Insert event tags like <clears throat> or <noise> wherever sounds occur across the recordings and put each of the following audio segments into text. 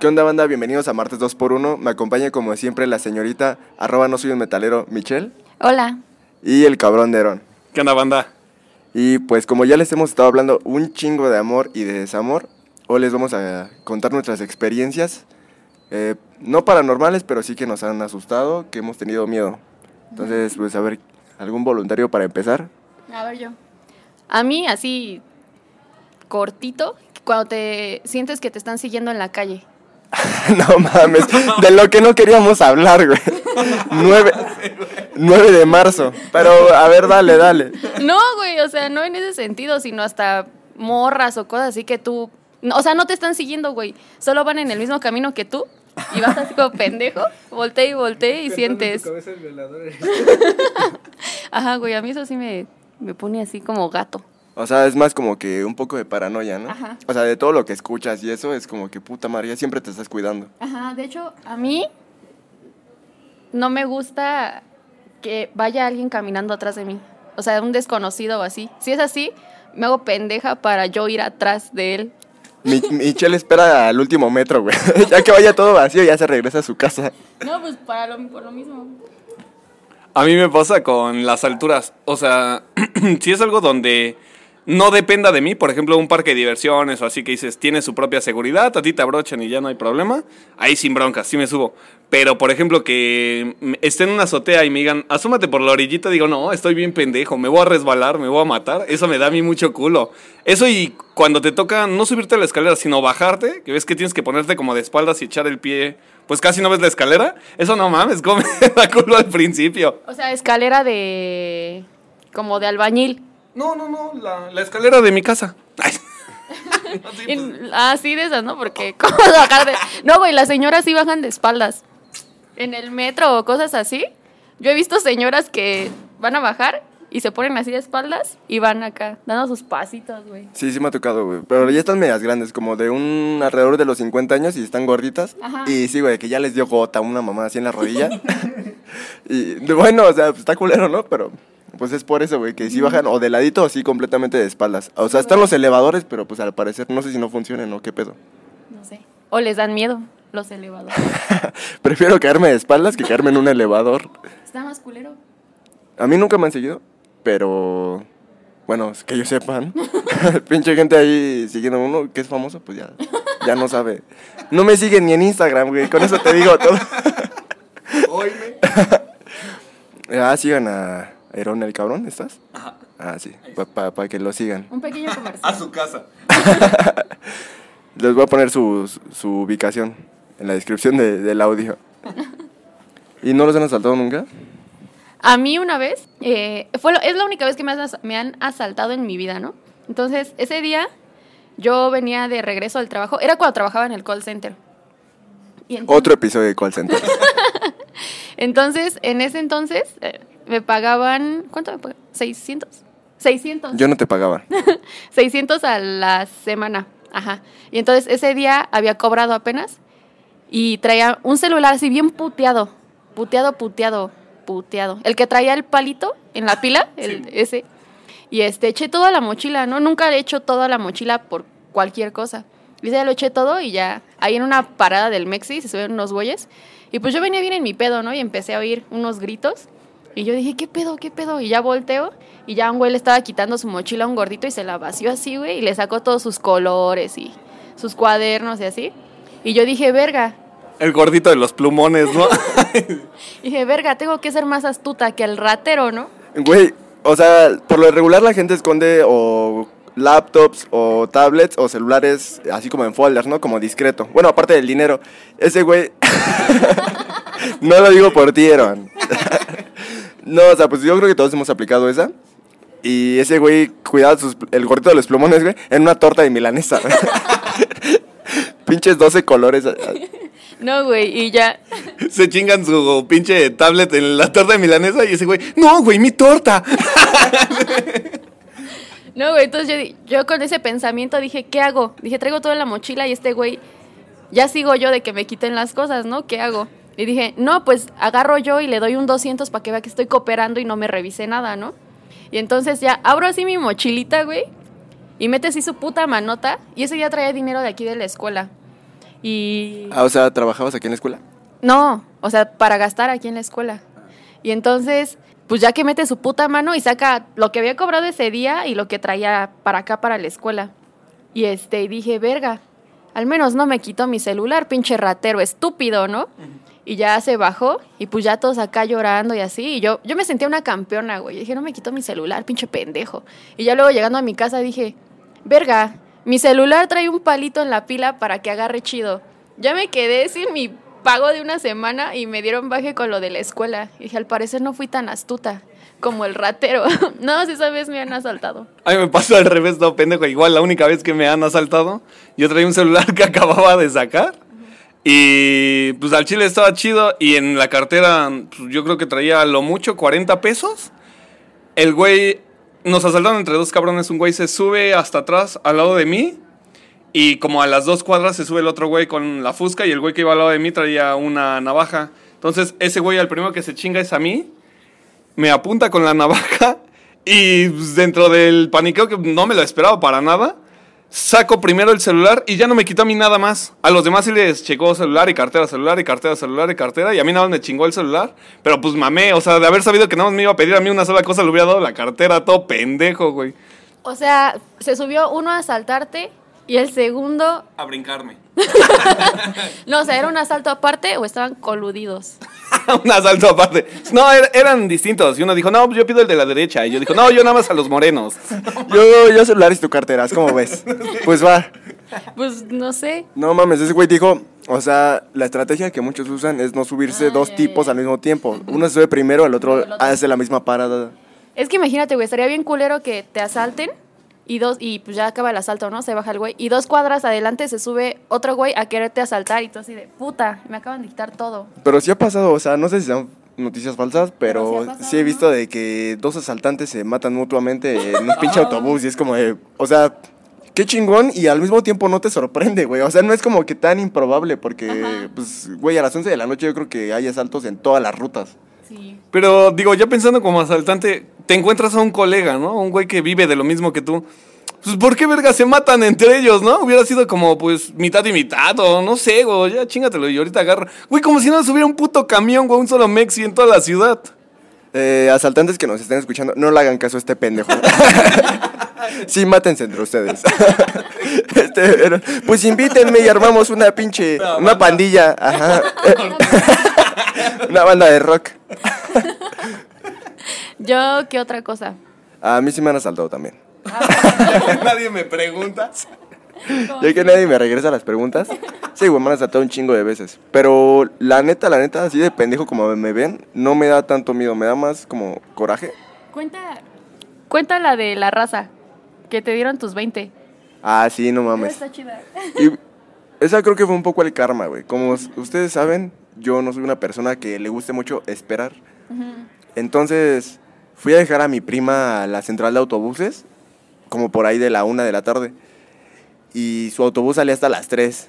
¿Qué onda, banda? Bienvenidos a Martes 2x1. Me acompaña, como siempre, la señorita, arroba no soy un metalero, Michelle. Hola. Y el cabrón de Aaron. ¿Qué onda, banda? Y pues, como ya les hemos estado hablando un chingo de amor y de desamor, hoy les vamos a contar nuestras experiencias. eh, no paranormales, pero sí que nos han asustado, que hemos tenido miedo. Entonces, pues, a ver, ¿algún voluntario para empezar? A ver yo. A mí, así, cortito, cuando te sientes que te están siguiendo en la calle. <laughs> no mames, de lo que no queríamos hablar, güey. 9, 9 de marzo. Pero, a ver, dale, dale. No, güey, o sea, no en ese sentido, sino hasta morras o cosas así que tú... o sea, no te están siguiendo, güey. Solo van en el mismo camino que tú y vas así como pendejo. Voltea y voltea y sientes... <laughs> Ajá, güey, a mí eso sí me, me pone así como gato. O sea, es más como que un poco de paranoia, ¿no? Ajá. O sea, de todo lo que escuchas y eso es como que puta María, siempre te estás cuidando. Ajá, de hecho, a mí no me gusta que vaya alguien caminando atrás de mí. O sea, un desconocido o así. Si es así, me hago pendeja para yo ir atrás de él. Mi, <laughs> Michelle espera al último metro, güey. <laughs> ya que vaya todo vacío, ya se regresa a su casa. No, pues para lo, por lo mismo. A mí me pasa con las alturas. O sea, <clears throat> si es algo donde no dependa de mí, por ejemplo, un parque de diversiones o así que dices, tiene su propia seguridad, a ti te abrochan y ya no hay problema, ahí sin broncas, sí me subo. Pero, por ejemplo, que esté en una azotea y me digan, asúmate por la orillita, digo, no, estoy bien pendejo, me voy a resbalar, me voy a matar, eso me da a mí mucho culo. Eso y cuando te toca no subirte a la escalera, sino bajarte, que ves que tienes que ponerte como de espaldas y echar el pie, pues casi no ves la escalera, eso no mames, <laughs> como me da culo al principio. O sea, escalera de... como de albañil. No, no, no, la, la escalera de mi casa. <laughs> Pues, ah, sí, de esas, ¿no? Porque, <laughs> ¿cómo bajar de...? No, güey, las señoras sí bajan de espaldas. En el metro o cosas así. Yo he visto señoras que van a bajar y se ponen así de espaldas y van acá, dando sus pasitos, güey. Sí, sí me ha tocado, güey. Pero ya están medias grandes, como de un alrededor de los 50 años y están gorditas. Ajá. Y sí, güey, que ya les dio gota una mamá así en la rodilla. <laughs> y bueno, o sea, pues, está culero, ¿no? Pero pues es por eso, güey, que sí bajan o de ladito o así completamente de espaldas. O sea, están los elevadores, pero pues al parecer no sé si no funcionan o qué pedo. No sé. O les dan miedo los elevadores. <laughs> Prefiero caerme de espaldas que caerme en un elevador. Está más culero. A mí nunca me han seguido, pero bueno, es que yo sepan. <laughs> Pinche gente ahí siguiendo uno que es famoso, pues ya, ya no sabe. No me siguen ni en Instagram, güey. Con eso te digo todo. <laughs> ah, sigan a Aarón el cabrón, ¿estás? Ah, sí, para que lo sigan. Un pequeño <laughs> a comercial. su casa. <laughs> Les voy a poner su, su ubicación en la descripción de- del audio. <laughs> ¿Y no los han asaltado nunca? A mí una vez, eh, fue lo- es la única vez que me, has- me han asaltado en mi vida, ¿no? Entonces, ese día yo venía de regreso al trabajo, era cuando trabajaba en el call center. Y entonces, Otro episodio de Call Center. entonces, en ese entonces, eh, me pagaban, ¿cuánto me pagaban? 600. 600. Yo no te pagaba. 600 <laughs> a la semana. Ajá. Y entonces ese día había cobrado apenas y traía un celular así bien puteado. Puteado, puteado, puteado. El que traía el palito en la pila, el, ese. Y este, eché toda la mochila, ¿no? Nunca he hecho toda la mochila por cualquier cosa. Y día lo eché todo y ya, ahí en una parada del Mexi se subieron unos güeyes. Y pues yo venía bien en mi pedo, ¿no? Y empecé a oír unos gritos. Y yo dije, ¿qué pedo, qué pedo? Y ya volteo y ya un güey le estaba quitando su mochila a un gordito y se la vació así, güey. Y le sacó todos sus colores y sus cuadernos y así. Y yo dije, verga. El gordito de los plumones, ¿no? <laughs> Dije, verga, tengo que ser más astuta que el ratero, ¿no? Güey, o sea, por lo regular la gente esconde o laptops o tablets o celulares así como en folders, ¿no? Como discreto. Bueno, aparte del dinero. Ese güey... <laughs> no lo digo por ti, Aaron. <laughs> no, o sea, pues yo creo que todos hemos aplicado esa. Y ese güey cuidaba sus- el gordito de los plumones, güey, en una torta de milanesa. <laughs> Pinches 12 colores. No, güey, y ya. <laughs> Se chingan su pinche tablet en la torta de milanesa y ese güey, no, güey, mi torta. <laughs> No, güey, entonces yo con ese pensamiento dije, ¿qué hago? Dije, traigo todo en la mochila y este güey, ya sigo yo de que me quiten las cosas, ¿no? ¿Qué hago? Y dije, no, pues agarro yo y le doy un 200 para que vea que estoy cooperando y no me revise nada, ¿no? Y entonces ya abro así mi mochilita, güey, y mete así su puta manota. Y ese día traía dinero de aquí de la escuela. Y... Ah, o sea, ¿trabajabas aquí en la escuela? No, o sea, para gastar aquí en la escuela. Y entonces, pues ya que mete su puta mano y saca lo que había cobrado ese día y lo que traía para acá, para la escuela. Y este, dije, verga, al menos no me quitó mi celular, pinche ratero, estúpido, ¿no? Y ya se bajó y pues ya todos acá llorando y así. Y yo, yo me sentía una campeona, güey. Y dije, no me quitó mi celular, pinche pendejo. Y ya luego llegando a mi casa dije, verga, mi celular trae un palito en la pila para que agarre chido. Ya me quedé sin mi pago de una semana y me dieron baje con lo de la escuela. Y dije, al parecer no fui tan astuta como el ratero. <laughs> no, si esa vez me han asaltado. A mí me pasó al revés, no, pendejo. Igual la única vez que me han asaltado, yo traía un celular <laughs> que acababa de sacar. Y pues al chile estaba chido. Y en la cartera, pues, yo creo que traía lo mucho 40 pesos. El güey, nos asaltaron entre dos cabrones. Un güey se sube hasta atrás al lado de mí. Y como a las dos cuadras se sube el otro güey con la fusca. Y el güey que iba al lado de mí traía una navaja. Entonces ese güey al primero que se chinga es a mí. Me apunta con la navaja. <laughs> Y pues, dentro del paniqueo que no me lo esperaba para nada saco primero el celular y ya no me quitó a mí nada más. A los demás sí les checó celular y cartera, celular y cartera, celular y cartera. Y a mí nada más me chingó el celular. Pero pues mamé, o sea, de haber sabido que nada más me iba a pedir a mí una sola cosa, le hubiera dado la cartera, todo pendejo, güey. O sea, se subió uno a asaltarte y el segundo... A brincarme. <laughs> no, o sea, ¿era un asalto aparte o estaban coludidos? <laughs> un asalto aparte. No, er, eran distintos. Y uno dijo, no, pues yo pido el de la derecha. Y yo dijo, no, yo nada más a los morenos. <laughs> yo, yo celulares tu carteras, ¿cómo ves? Pues va. Pues no sé. No mames, ese güey dijo, o sea, la estrategia que muchos usan es no subirse dos tipos al mismo tiempo. Uno se sube primero, el otro, hace la misma parada. Es que imagínate, güey, estaría bien culero que te asalten y dos y pues ya acaba el asalto, ¿no? Se baja el güey y dos cuadras adelante se sube otro güey a quererte asaltar y tú así de puta, me acaban de quitar todo. Pero sí ha pasado, o sea, no sé si son noticias falsas, pero, sí, he visto de que dos asaltantes se matan mutuamente en un pinche autobús y es como de, o sea, qué chingón y al mismo tiempo no te sorprende, güey. O sea, no es como que tan improbable porque, pues, güey, a las 11 de la noche yo creo que hay asaltos en todas las rutas. Sí. Pero digo, ya pensando como asaltante, te encuentras a un colega, ¿no? Un güey que vive de lo mismo que tú. Pues, ¿por qué verga se matan entre ellos, no? Hubiera sido como, pues, mitad y mitad, o no sé, güey, ya chingatelo y ahorita agarro. Güey, como si no subiera un puto camión, güey, un solo Mexi en toda la ciudad. Eh, asaltantes que nos estén escuchando, no le hagan caso a este pendejo. <laughs> sí, mátense entre ustedes. <laughs> Este, pues invítenme y armamos una pinche, una pandilla. Ajá. <laughs> una banda de rock. Yo, ¿qué otra cosa? A mí sí me han asaltado también. <laughs> nadie me pregunta. Ya que nadie me regresa las preguntas. Sí, güey, me han asaltado un chingo de veces. Pero la neta, la neta, así de pendejo como me ven, no me da tanto miedo, me da más como coraje. Cuenta, cuenta la de la raza, que te dieron tus 20. Ah, sí, no mames. Está chida. Y esa creo que fue un poco el karma, güey. Como ustedes saben, yo no soy una persona que le guste mucho esperar. Entonces, fui a dejar a mi prima a la central de autobuses, como por ahí de la una de la tarde. Y su autobús salía hasta las tres.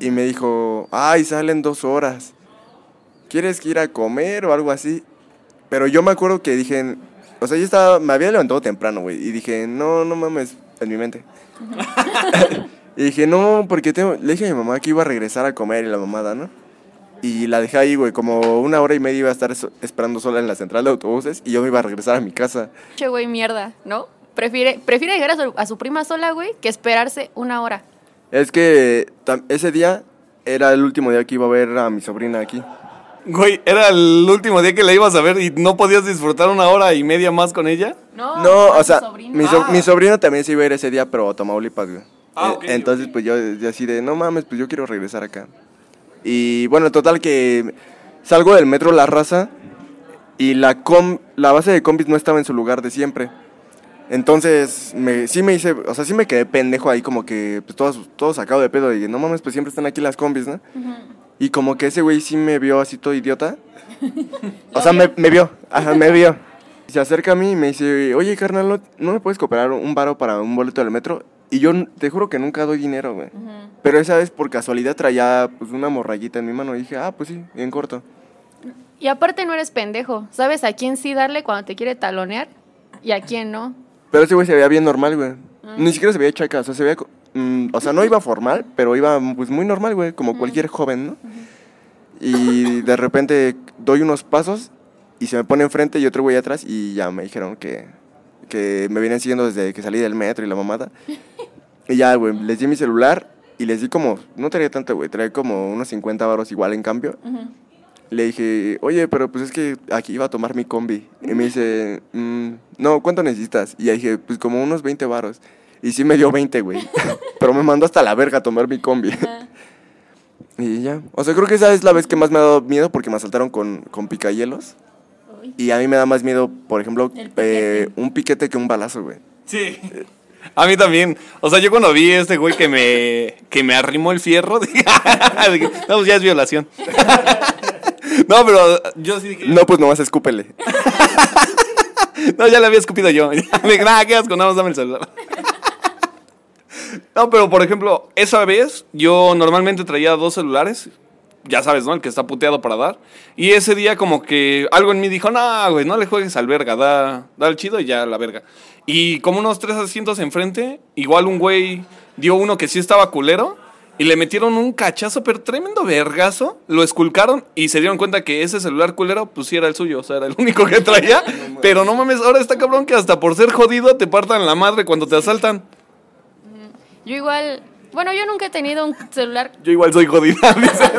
Y me dijo, ay, salen dos horas. ¿Quieres ir a comer o algo así? Pero yo me acuerdo que dije, o sea, yo estaba, me había levantado temprano, güey. Y dije, no, no mames, en mi mente. <laughs> <laughs> y dije, no, porque tengo, le dije a mi mamá que iba a regresar a comer y la mamada, ¿no? Y la dejé ahí, güey, como una hora y media iba a estar esperando sola en la central de autobuses y yo me iba a regresar a mi casa. Che, güey, mierda, ¿no? Prefiere, prefiere llegar a su, prima sola, güey, que esperarse una hora. Es que ese día era el último día que iba a ver a mi sobrina aquí. Güey, ¿era el último día que la ibas a ver y no podías disfrutar una hora y media más con ella? No, no o sea, mi, sobrino también se iba a ir ese día, pero a Tamaulipas, güey. Ah, eh, Entonces, pues yo, yo así de, no mames, pues yo quiero regresar acá. Y bueno, total que salgo del metro La Raza y la, com, la base de combis no estaba en su lugar de siempre. Entonces, me, sí me hice, o sea, sí me quedé pendejo ahí como que, pues todo, todo sacado de pedo. Y no mames, pues siempre están aquí las combis, ¿no? Y como que ese güey sí me vio así todo idiota. <laughs> o sea, me, me, vio, ajá, me vio. Se acerca a mí y me dice, oye, carnal, ¿no me puedes cooperar un varo para un boleto del metro? Y yo te juro que nunca doy dinero, güey. Pero esa vez por casualidad traía pues una morrayita en mi mano y dije, ah, pues sí, bien corto. Y aparte no eres pendejo. ¿Sabes a quién sí darle cuando te quiere talonear y a quién no? Pero ese güey se veía bien normal, güey. Ni siquiera se veía chaca, o sea, se veía mm, o sea, no iba formal, pero iba pues muy normal, güey, como cualquier joven, ¿no? Y de repente doy unos pasos y se me pone enfrente y otro güey atrás y ya me dijeron que, que me vienen siguiendo desde que salí del metro y la mamada. Y ya, güey, les di mi celular y les di como, no traía tanto, güey, traía como unos 50 baros igual en cambio. Le dije, oye, pero pues es que aquí iba a tomar mi combi. Y me dice, "Mm, no, ¿cuánto necesitas? Y dije, pues como unos 20 varos. Y sí me dio 20, güey. <laughs> <laughs> pero me mandó hasta la verga a tomar mi combi. <laughs> y ya. O sea, creo que esa es la vez que más me ha dado miedo porque me asaltaron con, con picayelos. Y a mí me da más miedo, por ejemplo, piquete. eh, un piquete que un balazo, güey. Sí. A mí también. O sea, yo cuando vi a este güey que me, que me arrimó el fierro, <laughs> dije, dije, no, pues ya es violación. <laughs> No, pero yo sí dije, No, pues nomás escúpele. <laughs> no, ya le había escupido yo. Me dije, nada, qué asco, nada más dame el celular. No, pero por ejemplo, esa vez yo normalmente traía dos celulares. Ya sabes, ¿no? El que está puteado para dar. Y ese día como que algo en mí dijo, no, güey, no le juegues al verga, da, da el chido y ya la verga. Y como unos tres asientos enfrente, igual un güey dio uno que sí estaba culero. Y le metieron un cachazo, pero tremendo vergazo. Lo esculcaron y se dieron cuenta que ese celular culero, pues sí era el suyo. O sea, era el único que traía. <laughs> pero no mames, ahora está cabrón que hasta por ser jodido te partan la madre cuando te asaltan. Yo igual, bueno, yo nunca he tenido un celular, Yo igual soy jodida. <laughs> dice.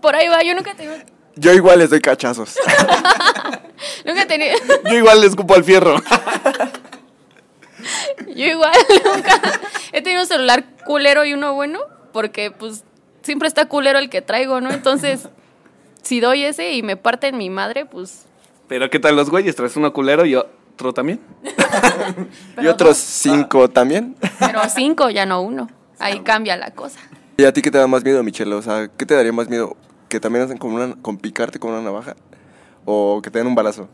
por ahí va, yo nunca he tenido, Yo igual les doy cachazos. <laughs> nunca he tenido, Yo igual le escupo al fierro. yo igual <laughs> nunca he tenido un celular culero y uno bueno, porque pues siempre está culero el que traigo, ¿no? Entonces, si doy ese y me parten mi madre, pues... Pero ¿qué tal los güeyes? Traes uno culero y otro también. y otros dos, cinco también. Pero cinco, ya no uno. Ahí cambia la cosa. ¿Y a ti qué te da más miedo, Michelle? O sea, ¿qué te daría más miedo? ¿Que también hacen con, una, con picarte con una navaja? ¿O que te den un balazo?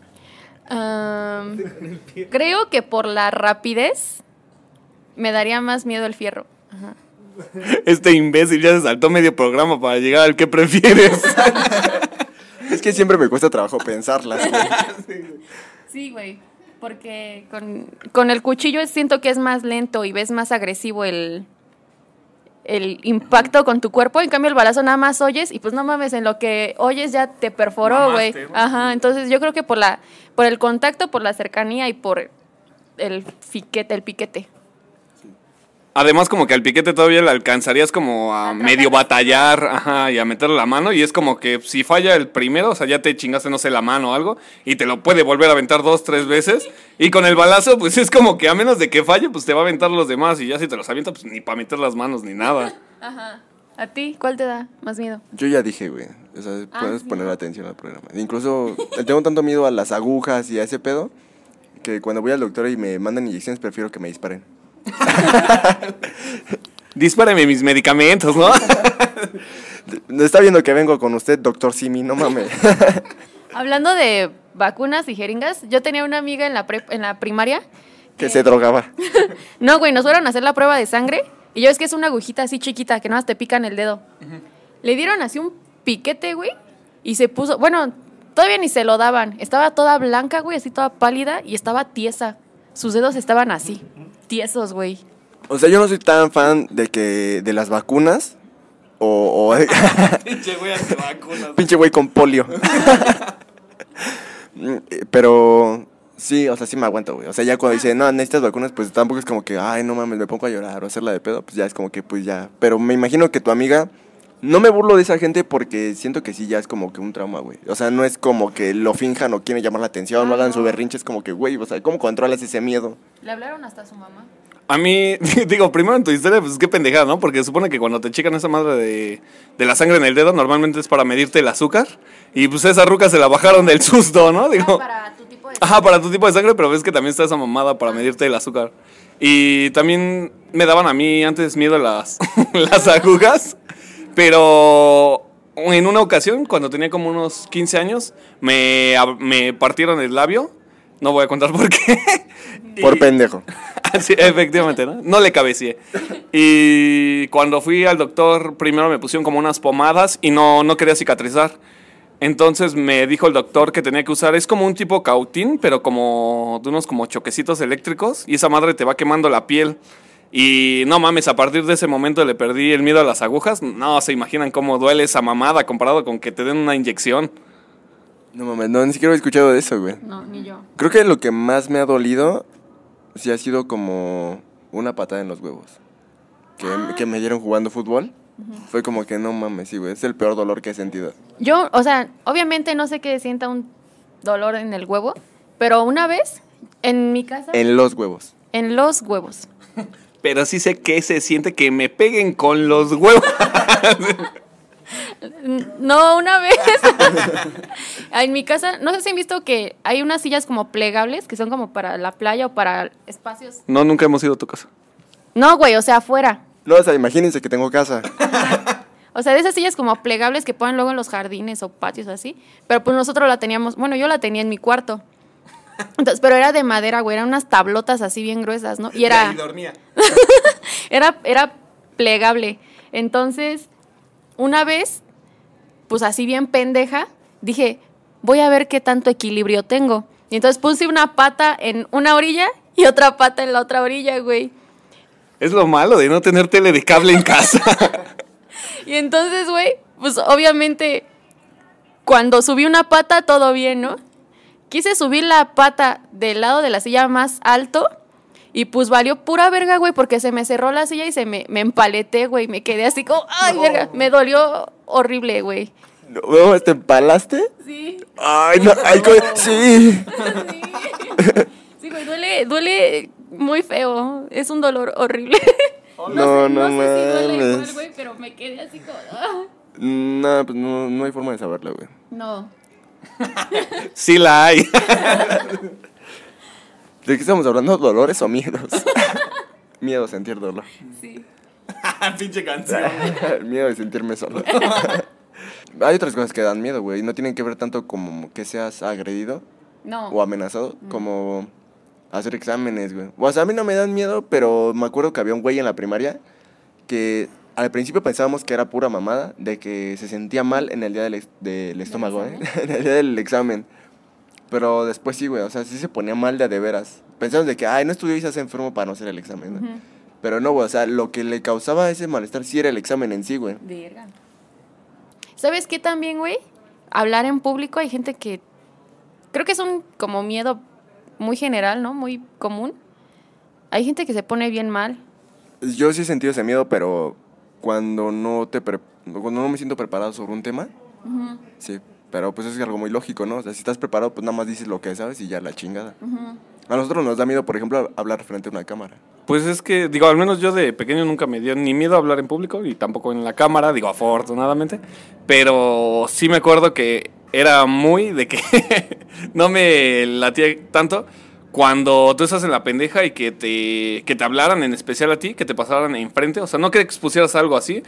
Creo que por la rapidez me daría más miedo el fierro. Ajá. Este imbécil ya se saltó medio programa para llegar al que prefieres. <laughs> Es que siempre me cuesta trabajo pensarlas. <laughs> güey. Sí, güey. Porque con, con el cuchillo siento que es más lento y ves más agresivo el, el impacto con tu cuerpo. En cambio, el balazo nada más oyes y pues no mames, en lo que oyes ya te perforó, güey. Ajá, entonces yo creo que por la por el contacto, por la cercanía y por el fiquete, el piquete. Además, como que al piquete todavía le alcanzarías como a medio batallar, ajá, y a meterle la mano. Y es como que si falla el primero, o sea, ya te chingaste, no sé, la mano o algo, y te lo puede volver a aventar dos, tres veces. Y con el balazo, pues es como que a menos de que falle, pues te va a aventar los demás. Y ya si te los avienta, pues ni para meter las manos ni nada. <laughs> Ajá. ¿A ti cuál te da más miedo? Yo ya dije, güey. O sea, Ah, puedes sí, poner atención al programa. Incluso <laughs> tengo tanto miedo a las agujas y a ese pedo que cuando voy al doctor y me mandan inyecciones prefiero que me disparen. <laughs> Dispárame mis medicamentos, ¿no? <laughs> Está viendo que vengo con usted, doctor Simi, no mames. <laughs> Hablando de vacunas y jeringas, yo tenía una amiga en la, prep- en la primaria. que se drogaba. No, güey, nos fueron a hacer la prueba de sangre. Y yo es que es una agujita así chiquita que nada más te pican el dedo. Le dieron así un piquete, güey. Y se puso. Bueno, todavía ni se lo daban. Estaba toda blanca, güey, así toda pálida. Y estaba tiesa. Sus dedos estaban así. Tiesos, güey. O sea, yo no soy tan fan de que de las vacunas o, o <laughs> Pinche güey antivacunas. pinche güey con polio. <laughs> Mm, eh, Pero sí, o sea, sí me aguanto, güey. O sea, ya cuando dice, no, necesitas vacunas, pues tampoco es como que, ay, no mames, me pongo a llorar o hacerla de pedo, pues ya es como que, pues ya. Pero me imagino que tu amiga, no me burlo de esa gente porque siento que sí, ya es como que un trauma, güey. O sea, no es como que lo finjan o quieren llamar la atención, no Ah, hagan su no. berrinche, es como que, güey, o sea, ¿cómo controlas ese miedo? Le hablaron hasta a su mamá. A mí, <laughs> digo, primero en tu historia, pues qué pendejada, ¿no? Porque supone que cuando te checan esa madre de, de la sangre en el dedo, normalmente es para medirte el azúcar. Y pues esa ruca se la bajaron del susto, ¿no? Digo, para tu tipo de. ajá, para tu tipo de sangre, pero ves que también está esa mamada para medirte el azúcar. Y también me daban a mí antes miedo las, <laughs> las agujas, pero en una ocasión, cuando tenía como unos 15 años, me, me partieron el labio. No voy a contar por qué. <laughs> Por Y- pendejo. <laughs> Sí, efectivamente, ¿no? No le cabecié. Y cuando fui al doctor, primero me pusieron como unas pomadas y no, no quería cicatrizar. Entonces me dijo el doctor que tenía que usar, es como un tipo cautín, pero como de unos como choquecitos eléctricos y esa madre te va quemando la piel. Y no mames, a partir de ese momento le perdí el miedo a las agujas. No se imaginan cómo duele esa mamada comparado con que te den una inyección. No mames, no, ni siquiera he escuchado de eso, güey. No, ni yo. Creo que lo que más me ha dolido sí ha sido como una patada en los huevos. Que, Ah. que me dieron jugando fútbol. Fue como que no mames, sí, güey. Es el peor dolor que he sentido. Yo, o sea, obviamente no sé qué sienta un dolor en el huevo, pero una vez en mi casa, en, En los huevos. los <laughs> huevos. Pero sí sé que se siente que me peguen con los huevos. <laughs> No, una vez. <laughs> en mi casa, no sé si han visto que hay unas sillas como plegables que son como para la playa o para espacios. No, nunca hemos ido a tu casa. No, güey, o sea, afuera. No, o sea, imagínense que tengo casa. <laughs> O sea, de esas sillas como plegables que ponen luego en los jardines o patios así. Pero pues nosotros la teníamos, bueno, yo la tenía en mi cuarto. Entonces, pero era de madera, güey, eran unas tablotas así bien gruesas, ¿no? Y era, dormía. <laughs> era, era plegable. Entonces, una vez, pues así bien pendeja, dije, voy a ver qué tanto equilibrio tengo. Y entonces puse una pata en una orilla y otra pata en la otra orilla, güey. Es lo malo de no tener tele de cable en casa. <laughs> Y entonces, güey, pues obviamente cuando subí una pata todo bien, ¿no? Quise subir la pata del lado de la silla más alto y pues valió pura verga, güey, porque se me cerró la silla y se me, me empaleté, güey. Me quedé así como, ay, verga, me dolió horrible, güey. No, ¿Te empalaste? Sí, Ay, no, ay, co- sí. sí. Sí, güey, duele, duele muy feo. Es un dolor horrible. No, no, sé si duele igual, güey, pero me quedé así como, ah. No, pues no, no hay forma de saberlo, güey. No. sí la hay. <laughs> ¿De qué estamos hablando? ¿Dolores o miedos? <laughs> Miedo a sentir dolor. Sí. <laughs> Pinche canción. <laughs> miedo de sentirme solo. Hay otras cosas que dan miedo, güey. y No tienen que ver tanto como que seas agredido No. o amenazado, como hacer exámenes, güey. O sea, a mí no me dan miedo, pero me acuerdo que había un güey en la primaria que al principio pensábamos que era pura mamada, de que se sentía mal en el día del, del estómago, ¿eh? en el día del examen. Pero después sí, güey, o sea, sí se ponía mal de a de veras. Pensamos de que, ay, no estudió y se hace enfermo para no hacer el examen, ¿no? Pero no, güey, o sea, lo que le causaba ese malestar sí era el examen en sí, güey. Verga. ¿Sabes qué también, güey? Hablar en público hay gente que creo que es un como miedo muy general, ¿no? Muy común. Hay gente que se pone bien mal. Yo sí he sentido ese miedo, pero cuando no te pre- cuando no me siento preparado sobre un tema, sí. Pero pues es algo muy lógico, ¿no? O sea, si estás preparado, pues nada más dices lo que sabes y ya la chingada. A nosotros nos da miedo, por ejemplo, hablar frente a una cámara. Pues es que, digo, al menos yo de pequeño nunca me dio ni miedo a hablar en público y tampoco en la cámara, digo, afortunadamente. Pero sí me acuerdo que era muy de que <laughs> no me latía tanto cuando tú estás en la pendeja y que te, que te hablaran en especial a ti, que te pasaran enfrente. O sea, no que expusieras algo así,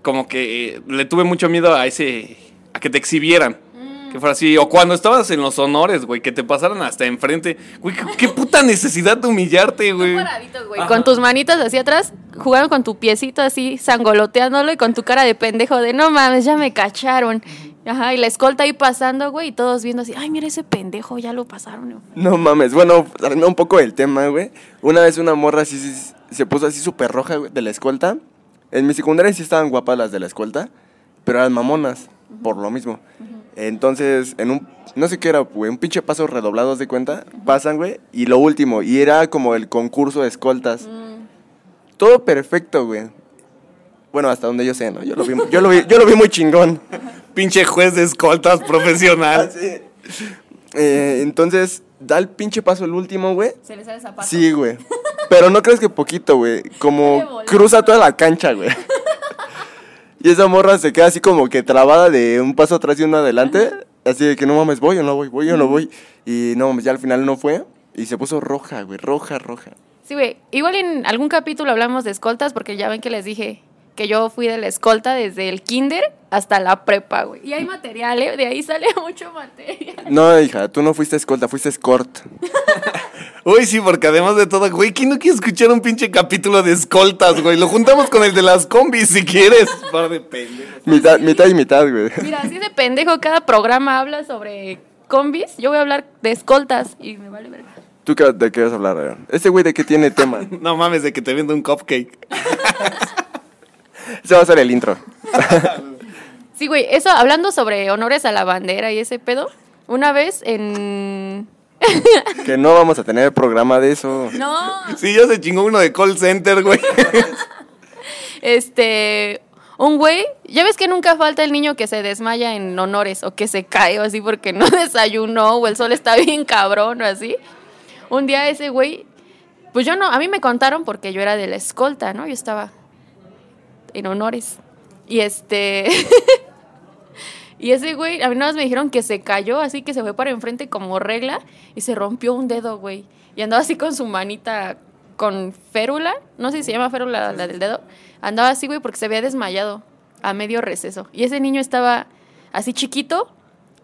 como que le tuve mucho miedo a ese, a que te exhibieran. Que fuera así, o cuando estabas en los honores, güey, que te pasaran hasta enfrente. Güey, qué, qué puta necesidad de humillarte, güey. paradito, güey, Con tus manitas hacia atrás, jugando con tu piecito así, sangoloteándolo y con tu cara de pendejo de no mames, ya me cacharon. Ajá, y la escolta ahí pasando, güey, y todos viendo así, ay, mira ese pendejo, ya lo pasaron. ¿no? No mames, bueno, un poco del tema, güey. Una vez una morra así sí- se puso así súper roja, güey, de la escolta. En mi secundaria sí estaban guapas las de la escolta, pero eran mamonas, por lo mismo. Entonces, en un, no sé qué era, güey, un pinche paso redoblado, ¿haz de cuenta? Pasan, güey, y lo último, y era como el concurso de escoltas. Todo perfecto, güey. Bueno, hasta donde yo sé, ¿no? Yo lo vi, yo lo vi, yo lo vi muy chingón. <laughs> Pinche juez de escoltas profesional. <laughs> Eh, entonces, da el pinche paso el último, güey. Se le sale el zapato. Sí, güey. Pero no crees que poquito, güey. Como cruza toda la cancha, güey. <laughs> Y esa morra se queda así como que trabada de un paso atrás y uno adelante. Así de que no mames, voy o no voy, voy o no voy. Y no mames, ya al final no fue. Y se puso roja, güey, roja, roja. Sí, güey. Igual en algún capítulo hablamos de escoltas porque ya ven que les dije que yo fui de la escolta desde el kinder hasta la prepa, güey. Y hay material, ¿eh? De ahí sale <laughs> mucho material. No, hija, tú no fuiste escolta, fuiste escort. <laughs> Uy, sí, porque además de todo, güey, ¿quién no quiere escuchar un pinche capítulo de escoltas, güey? Lo juntamos con el de las combis, si quieres. Par de pendejos. Mitad, mitad y mitad, güey. Mira, así de pendejo cada programa habla sobre combis. Yo voy a hablar de escoltas y me vale verga. ¿Tú qué, de qué vas a hablar, Aaron? ¿Este güey de qué tiene tema? <laughs> No mames, de que te vendo un cupcake. Ese va a ser el intro. Sí, güey, eso hablando sobre honores a la bandera y ese pedo. Una vez en. <laughs> Que no vamos a tener programa de eso. No. Sí, ya se chingó uno de call center, güey. <laughs> Este. Un güey, ya ves que nunca falta el niño que se desmaya en honores o que se cae o así porque no <laughs> desayunó o el sol está bien cabrón o así. Un día ese güey, pues yo no, a mí me contaron porque yo era de la escolta, ¿no? Yo estaba en honores. Y este. Y ese güey, a mí nada más me dijeron que se cayó, así que se fue para enfrente como regla y se rompió un dedo, güey. Y andaba así con su manita con férula, no sé si se llama férula la del dedo. Andaba así, güey, porque se había desmayado a medio receso. Y ese niño estaba así chiquito,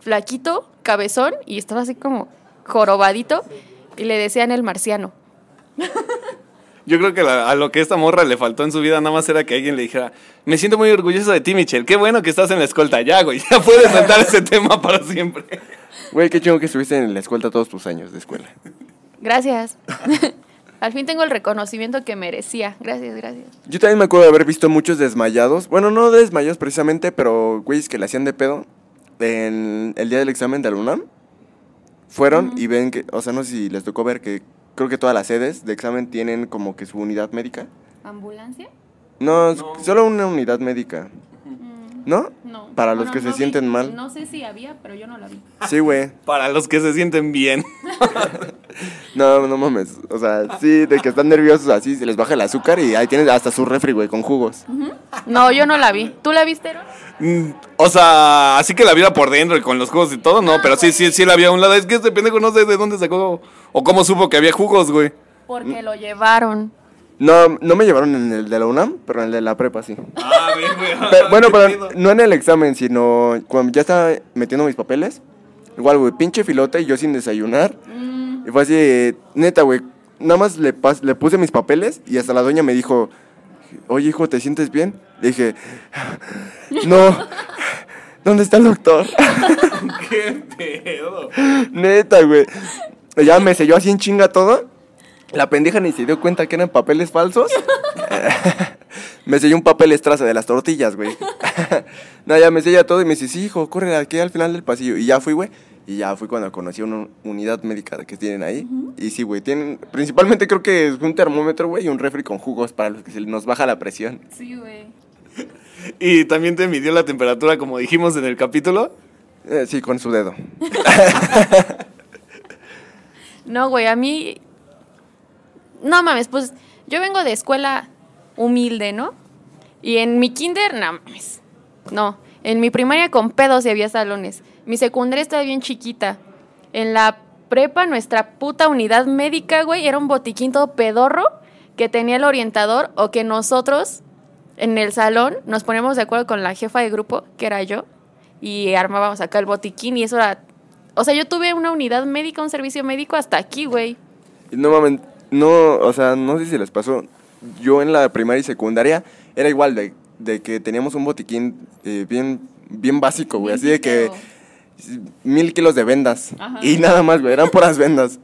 flaquito, cabezón y estaba así como jorobadito y le decían el marciano. <laughs> Yo creo que la- a lo que esta morra le faltó en su vida nada más era que alguien le dijera, me siento muy orgulloso de ti, Michelle, qué bueno que estás en la escolta, ya, güey, ya puedes saltar ese tema para siempre. Güey, qué chingo que estuviste en la escuela todos tus años de escuela. Gracias. <laughs> Al fin tengo el reconocimiento que merecía. Gracias, gracias. Yo también me acuerdo de haber visto muchos desmayados. Bueno, no desmayados precisamente, pero güeyes que le hacían de pedo en el día del examen de la UNAM. Fueron y ven que, o sea, no sé si les tocó ver que creo que todas las sedes de examen tienen como que su unidad médica. ¿Ambulancia? No, solo una unidad médica. ¿No? No. Para los Bueno, que se no vi. sienten mal. No sé si había, pero yo no la vi. Sí, güey. Para los que se sienten bien. <laughs> No, no mames. O sea, sí, de que están nerviosos así, se les baja el azúcar y ahí tienen hasta su refri, güey, con jugos. No, yo no la vi. ¿Tú la viste, Aaron? Mm, O sea, así que la viera por dentro y con los jugos y todo, no, pero sí, sí, sí la había a un lado. Es que este pendejo no sé de dónde sacó o cómo supo que había jugos, güey. Porque lo llevaron. No, no me llevaron en el de la UNAM, pero en el de la prepa sí. Ah, bien, güey. <laughs> Pero- bueno, pero no en el examen, sino cuando ya estaba metiendo mis papeles. Igual, güey, pinche filote y yo sin desayunar. Y fue así, neta, güey, nada más le, pas- le puse mis papeles y hasta la doña me dijo, oye, hijo, ¿te sientes bien? Le dije, no, <laughs> ¿dónde está el doctor? <laughs> Qué pedo. neta, güey. Ya me selló así en chinga todo. La pendeja ni se dio cuenta que eran papeles falsos. <laughs> me selló un papel estraza de las tortillas, güey. <laughs> no, ya me sella todo y me dice, sí, hijo, corre aquí al final del pasillo. Y ya fui, güey. Y ya fui cuando conocí una unidad médica que tienen ahí. Y sí, güey, tienen, principalmente creo que es un termómetro, güey, y un refri con jugos para los que se nos baja la presión. Sí, güey. <laughs> Y también te midió la temperatura, como dijimos en el capítulo. Eh, sí, con su dedo. No, güey, a mí. No mames, pues yo vengo de escuela humilde, ¿no? Y en mi kinder, no mames. No. En mi primaria con pedos y había salones. Mi secundaria estaba bien chiquita. En la prepa, nuestra puta unidad médica, güey, era un botiquín todo pedorro que tenía el orientador o que nosotros en el salón nos poníamos de acuerdo con la jefa de grupo, que era yo, y armábamos acá el botiquín y eso era... O sea, yo tuve una unidad médica, un servicio médico hasta aquí, güey. No mames, no, o sea, no sé si les pasó. Yo en la primaria y secundaria era igual de, de que teníamos un botiquín eh, bien, bien básico, güey. Así de que mil kilos de vendas. Ajá. Y nada más, güey, eran puras vendas.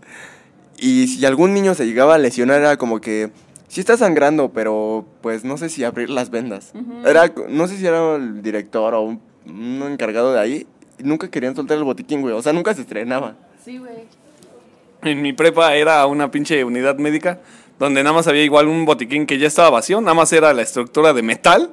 Y si algún niño se llegaba a lesionar, era como que sí está sangrando, pero pues no sé si abrir las vendas. Era, no sé si era el director o un, un encargado de ahí. Nunca querían soltar el botiquín, güey. O sea, nunca se estrenaba. Sí, güey. En mi prepa era una pinche unidad médica donde nada más había igual un botiquín que ya estaba vacío, nada más era la estructura de metal.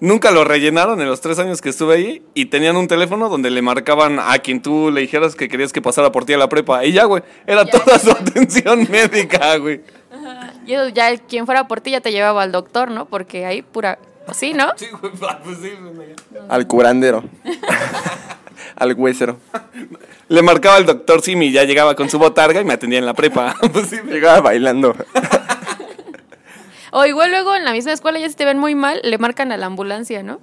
Nunca lo rellenaron en los tres años que estuve ahí y tenían un teléfono donde le marcaban a quien tú le dijeras que querías que pasara por ti a la prepa. Y ya, güey, era Ya, toda ya. su <laughs> atención médica, güey. Y eso ya quien fuera por ti ya te llevaba al doctor, ¿no? Porque ahí pura... pues sí, ¿no? Sí, güey, <laughs> pues sí, güey. Al curandero. <laughs> Al huesero. Le marcaba al doctor Simi ya llegaba con su botarga y me atendía en la prepa. <laughs> Pues sí, güey. Llegaba bailando. O igual luego en la misma escuela ya si te ven muy mal, le marcan a la ambulancia, ¿no?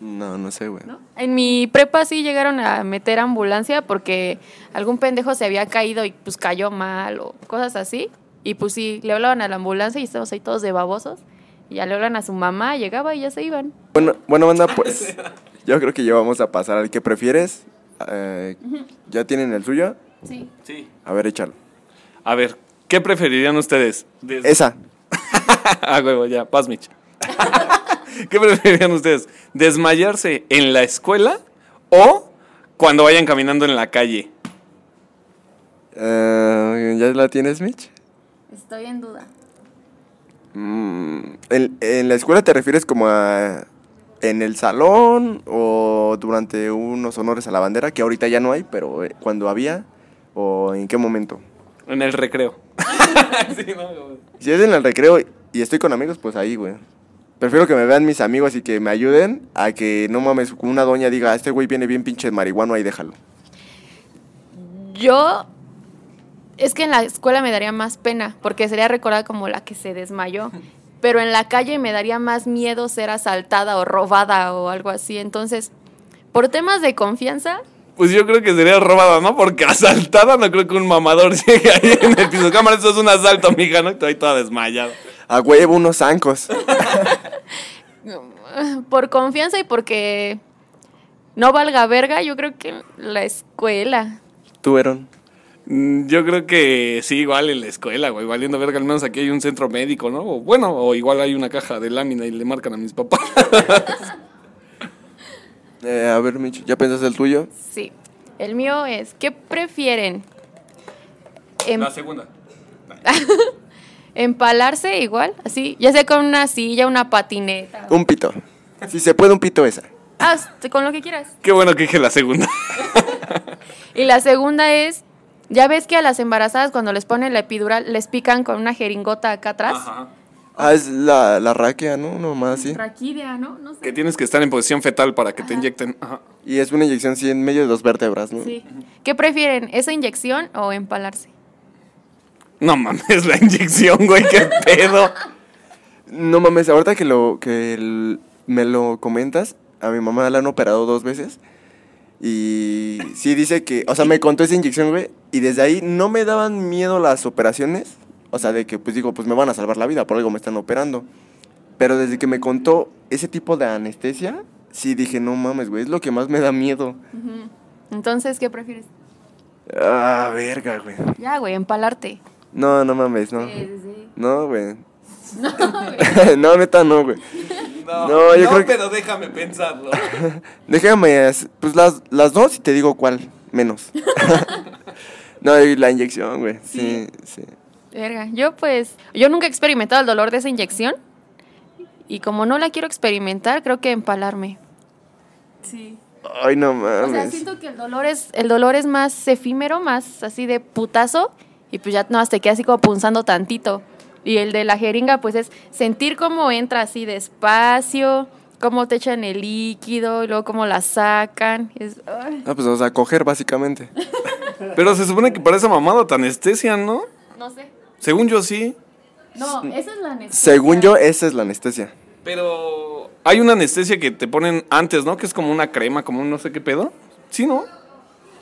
No, no sé, güey. ¿No? En mi prepa sí llegaron a meter ambulancia porque algún pendejo se había caído y pues cayó mal o cosas así. Y pues sí, le hablaban a la ambulancia y estábamos ahí todos de babosos. Y ya le hablan a su mamá, llegaba y ya se iban. Bueno, bueno, banda, pues <laughs> yo creo que ya vamos a pasar al que prefieres. Eh, ¿Ya tienen el suyo? Sí. Sí. A ver, échalo. A ver, ¿qué preferirían ustedes? Des- Esa. <laughs> ah, huevo, ya, paz, Mitch. <laughs> ¿Qué preferirían ustedes? ¿Desmayarse en la escuela o cuando vayan caminando en la calle? Eh, ¿Ya la tienes, Mitch? Estoy en duda. Mm, ¿en, en la escuela te refieres como a... en el salón o durante unos honores a la bandera, que ahorita ya no hay, pero eh, cuando había o en qué momento? En el recreo. <laughs> Sí, no, güey. Si es en el recreo y estoy con amigos, pues ahí, güey. Prefiero que me vean mis amigos y que me ayuden a que no mames, una doña diga, este güey viene bien pinche marihuano, ahí déjalo. Yo. Es que en la escuela me daría más pena, porque sería recordada como la que se desmayó. <laughs> Pero en la calle me daría más miedo ser asaltada o robada o algo así. Entonces, por temas de confianza, Pues yo creo que sería robada, ¿no? Porque <laughs> asaltada no creo que un mamador llegue ahí en el piso. Cámara, eso es un asalto, mija, ¿no? Estoy toda desmayada. A huevo, unos zancos. <laughs> por confianza y porque no valga verga, yo creo que la escuela. Tú, Aaron. Mm, Yo creo que sí, igual en la escuela, güey. Valiendo verga, al menos aquí hay un centro médico, ¿no? O bueno, o igual hay una caja de lámina y le marcan a mis papás. <laughs> Eh, a ver, Micho, ¿ya pensaste el tuyo? Sí. El mío es, ¿qué prefieren? Em- segunda. <laughs> empalarse igual, así, ya sea con una silla, una patineta. Un pito. Si se puede, un pito esa. Ah, con lo que quieras. Qué bueno que dije la segunda. <laughs> Y la segunda es, ya ves que a las embarazadas cuando les ponen la epidural les pican con una jeringota acá atrás. Ah, es la, la raquia, ¿no? Nomás así. Raquidia, ¿no? No sé. Que tienes que estar en posición fetal para que te inyecten. Ajá. Y es una inyección así en medio de dos vértebras, ¿no? Sí. ¿Qué prefieren, esa inyección o empalarse? No mames, la inyección, güey, qué <laughs> pedo. No mames, ahorita que lo que el- me lo comentas, a mi mamá la han operado dos veces. Y sí dice que, o sea, me contó esa inyección, güey, y desde ahí no me daban miedo las operaciones. O sea, de que pues digo, pues me van a salvar la vida, por algo me están operando. Pero desde que me contó ese tipo de anestesia, sí dije, no mames, güey, es lo que más me da miedo. Entonces, ¿qué prefieres? Ah, verga, güey. Ya, güey, empalarte. No, no mames, no. Sí, sí. No, güey. <laughs> No, neta, no, güey. No, yo creo que- pero déjame pensarlo. <laughs> Déjame, pues las, las dos y te digo cuál, menos. <laughs> no, y la inyección, güey. Sí, sí. Verga, yo pues, yo nunca he experimentado el dolor de esa inyección. Y como no la quiero experimentar, creo que empalarme. Sí. Ay, no O sea, mames. siento que el dolor es, el dolor es más efímero, más así de putazo, y pues ya no te queda así como punzando tantito. Y el de la jeringa, pues es sentir cómo entra así despacio, cómo te echan el líquido, y luego cómo la sacan. Es, Ah, pues o sea, coger básicamente. Pero se supone que para esa mamada te anestesian, ¿no? no sé. Según yo sí. No, esa es la anestesia. Según yo, esa es la anestesia. Pero hay una anestesia que te ponen antes, ¿no? Que es como una crema, como un no sé qué pedo. Sí, ¿no?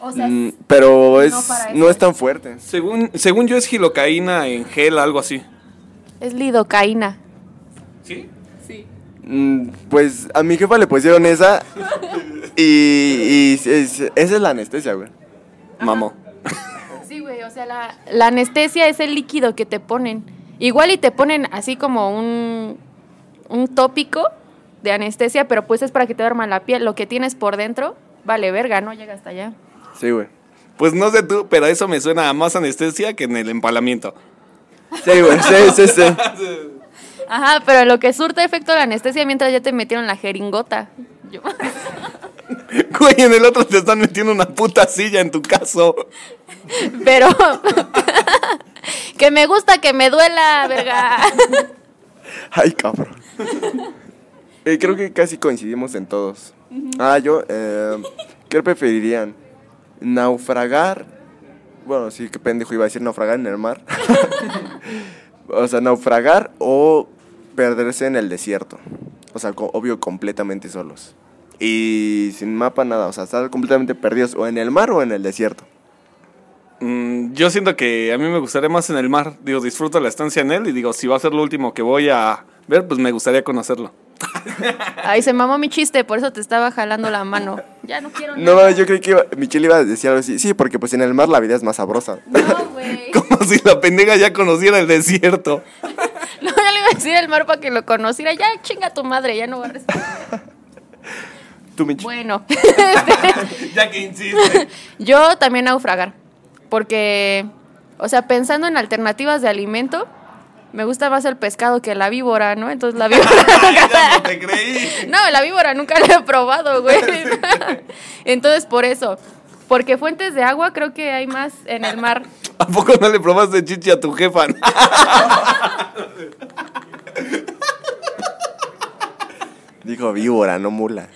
O sea, Mm, pero es, no es tan fuerte. Según, según yo es gilocaína en gel, algo así. Es lidocaína. ¿Sí? Sí. Mm, Pues a mi jefa le pusieron esa y, y es- esa es la anestesia, güey. Mamó. Sí, güey, o sea, la, la anestesia es el líquido que te ponen. Igual y te ponen así como un, un tópico de anestesia, pero pues es para que te duerma la piel. Lo que tienes por dentro, vale, verga, no llega hasta allá. Sí, güey. Pues no sé tú, pero eso me suena a más anestesia que en el empalamiento. Sí, güey, sí, sí, sí. <laughs> Ajá, pero lo que surte efecto la anestesia mientras ya te metieron la jeringota. Yo- <laughs> Güey, en el otro te están metiendo una puta silla en tu caso. pero <laughs> que me gusta que me duela, verga. Ay, cabrón. Eh, creo que casi coincidimos en todos. Ah, yo, eh, ¿qué preferirían? ¿Naufragar? Bueno, sí, qué pendejo iba a decir naufragar en el mar. <laughs> o sea, naufragar o perderse en el desierto. O sea, obvio, completamente solos. Y sin mapa, nada. O sea, estar completamente perdidos o en el mar o en el desierto. Mm, yo siento que a mí me gustaría más en el mar. Digo, disfruto la estancia en él y digo, si va a ser lo último que voy a ver, pues me gustaría conocerlo. Ay, se mamó mi chiste, por eso te estaba jalando la mano. Ya no quiero No, nada. yo creí que iba- Michelle iba a decir algo así. Sí, porque pues en el mar la vida es más sabrosa. No, güey. ¿Cómo <laughs> Como si la pendeja ya conociera el desierto. <laughs> No, ya le iba a decir el mar para que lo conociera. Ya chinga tu madre, ya no va a responder. Tú, Mitch. Bueno, <laughs> ya que insiste. yo también naufragar. Porque, o sea, pensando en alternativas de alimento, me gusta más el pescado que la víbora, ¿no? Entonces la víbora. <laughs> ya no te creí. <laughs> No, la víbora nunca la he probado, güey. <laughs> Entonces, por eso. Porque fuentes de agua creo que hay más en el mar. ¿A poco no le probaste chichi a tu jefa? Dijo víbora, no mula.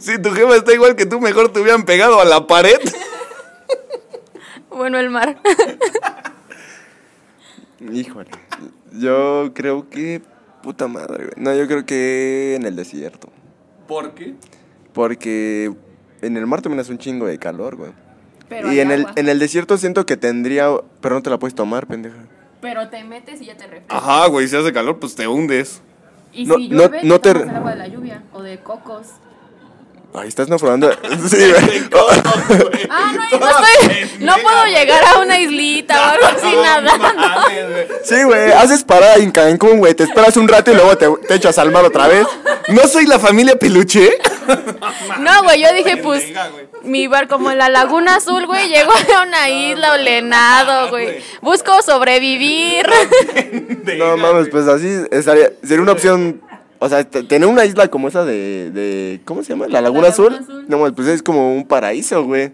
Si tu jefa está igual que tú, mejor te hubieran pegado a la pared. Bueno, el mar. <laughs> Híjole. Yo creo que. Puta madre, güey. No, yo creo que en el desierto. ¿Por qué? Porque en el mar también hace un chingo de calor, güey. Pero y en el, en el desierto siento que tendría. Pero no te la puedes tomar, pendeja. Pero te metes y ya te refrescas. Ajá, güey, si hace calor, pues te hundes. Y No- si no- llueve, no te- tomas el agua de la lluvia o de cocos. <laughs> Ay, estás naufragando. Sí, güey. Ah, no, no estoy. No puedo llegar a una islita o algo así nada. Sí, güey. Haces parada en Cancún, güey. Te esperas un rato y luego te, te echas al mar otra vez. ¿No soy la familia Peluche? <laughs> No, güey, yo dije, pues, mi bar como en la Laguna Azul, güey, <laughs> llego a una isla olenado, güey. Busco sobrevivir. No mames, pues así estaría. Sería una opción. O sea, tener una isla como esa de. de ¿Cómo se llama? La Laguna, Laguna Azul. Azul. No mames, pues es como un paraíso, güey.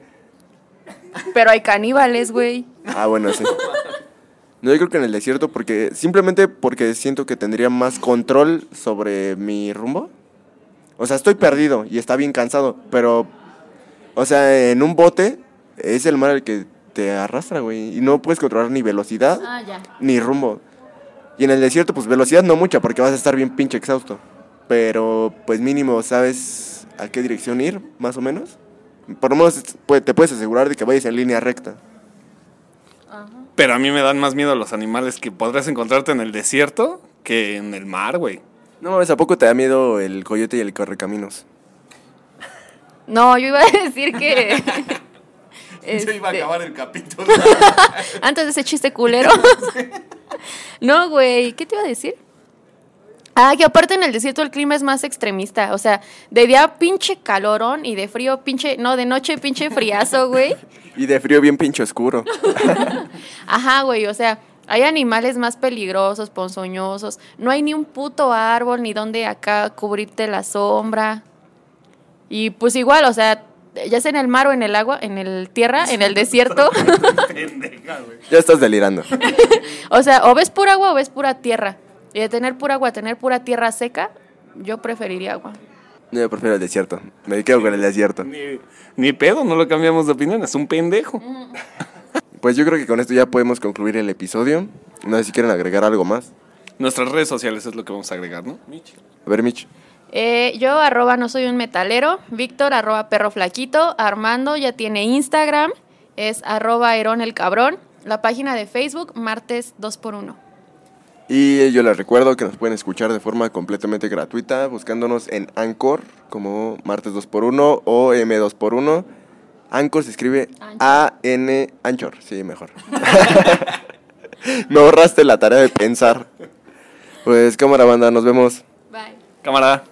Pero hay caníbales, güey. Ah, bueno, sí. No, yo creo que en el desierto porque simplemente porque siento que tendría más control sobre mi rumbo. O sea, estoy perdido y está bien cansado, pero o sea, en un bote es el mar el que te arrastra, güey, y no puedes controlar ni velocidad Ah, ya. ni rumbo. Y en el desierto pues velocidad no mucha porque vas a estar bien pinche exhausto, pero pues mínimo sabes a qué dirección ir, más o menos. Por lo menos pues, te puedes asegurar de que vayas en línea recta. Pero a mí me dan más miedo los animales que podrás encontrarte en el desierto que en el mar, güey. No mames, ¿a poco te da miedo el coyote y el correcaminos? No, yo iba a <laughs> decir que. Este, el capítulo. <laughs> Antes de ese chiste culero. <laughs> no, güey, ¿qué te iba a decir? Ah, que aparte en el desierto el clima es más extremista. O sea, de día pinche calorón y de frío pinche. No, de noche pinche friazo, güey. <laughs> Y de frío bien pinche oscuro. Ajá, güey, o sea, hay animales más peligrosos, ponzoñosos. No hay ni un puto árbol ni donde acá cubrirte la sombra. Y pues igual, o sea, ya sea en el mar o en el agua, en el tierra, en el desierto. <laughs> Pendeja, güey. Ya estás delirando. <laughs> o sea, o ves pura agua o ves pura tierra. Y de tener pura agua a tener pura tierra seca, yo preferiría agua. Yo prefiero el desierto. Me quedo con el desierto. Ni, ni pedo, no lo cambiamos de opinión, es un pendejo. Pues yo creo que con esto ya podemos concluir el episodio. No sé si quieren agregar algo más. Nuestras redes sociales es lo que vamos a agregar, ¿no? A ver, Mitch. Eh, yo arroba no soy un metalero, Víctor arroba perro flaquito, Armando ya tiene Instagram, es arroba Herón el cabrón, la página de Facebook, martes 2x1. Y yo les recuerdo que nos pueden escuchar de forma completamente gratuita buscándonos en Anchor como martes 2x1 o M2x1. Anchor se escribe. A-N Anchor, sí, mejor. <laughs> Me ahorraste la tarea de pensar. Pues cámara banda, nos vemos. Bye. Cámara.